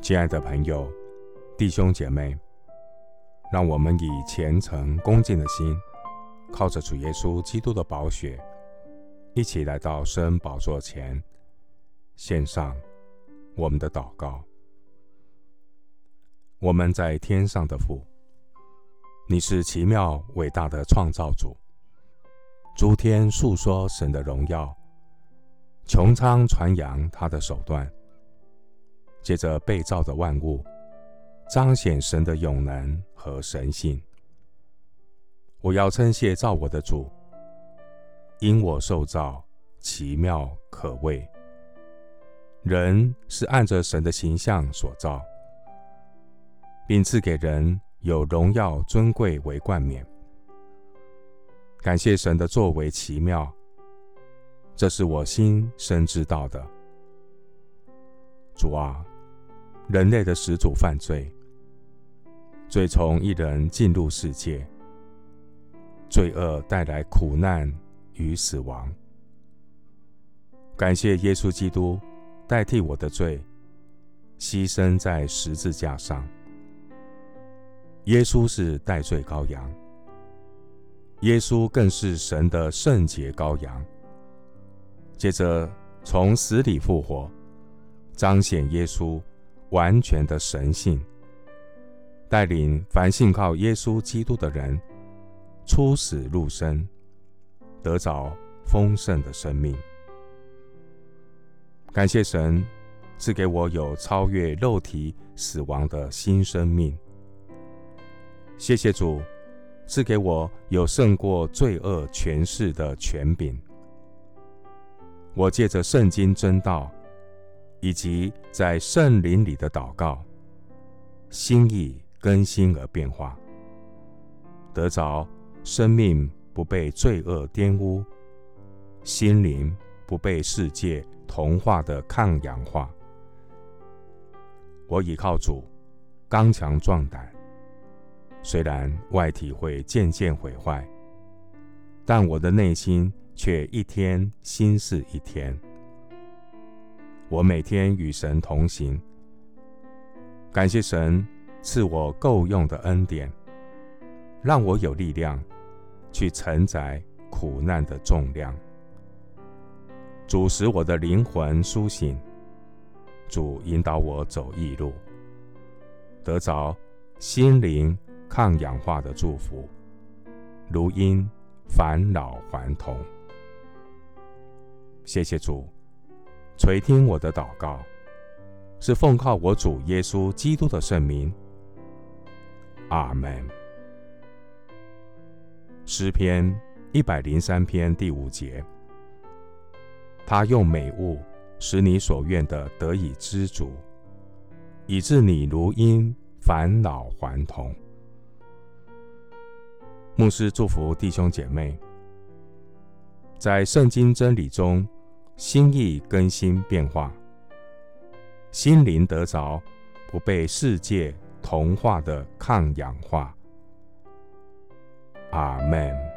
亲爱的朋友、弟兄姐妹，让我们以虔诚恭敬的心，靠着主耶稣基督的宝血，一起来到圣宝座前，献上我们的祷告。我们在天上的父，你是奇妙伟大的创造主，诸天述说神的荣耀，穹苍传扬他的手段，借着被造的万物，彰显神的永能和神性。我要称谢造我的主，因我受造奇妙可畏。人是按着神的形象所造。并赐给人有荣耀尊贵为冠冕。感谢神的作为奇妙，这是我心深知道的。主啊，人类的始祖犯罪，罪从一人进入世界，罪恶带来苦难与死亡。感谢耶稣基督代替我的罪，牺牲在十字架上。耶稣是代罪羔羊，耶稣更是神的圣洁羔羊。接着从死里复活，彰显耶稣完全的神性，带领凡信靠耶稣基督的人出死入生，得着丰盛的生命。感谢神赐给我有超越肉体死亡的新生命。谢谢主赐给我有胜过罪恶权势的权柄。我借着圣经真道，以及在圣灵里的祷告，心意更新而变化，得着生命不被罪恶玷污，心灵不被世界同化的抗氧化。我倚靠主，刚强壮胆。虽然外体会渐渐毁坏，但我的内心却一天新似一天。我每天与神同行，感谢神赐我够用的恩典，让我有力量去承载苦难的重量。主使我的灵魂苏醒，主引导我走义路，得着心灵。抗氧化的祝福，如因返老还童。谢谢主垂听我的祷告，是奉靠我主耶稣基督的圣名。阿门。诗篇一百零三篇第五节，他用美物使你所愿的得以知足，以致你如因返老还童。牧师祝福弟兄姐妹，在圣经真理中，心意更新变化，心灵得着不被世界同化的抗氧化。阿门。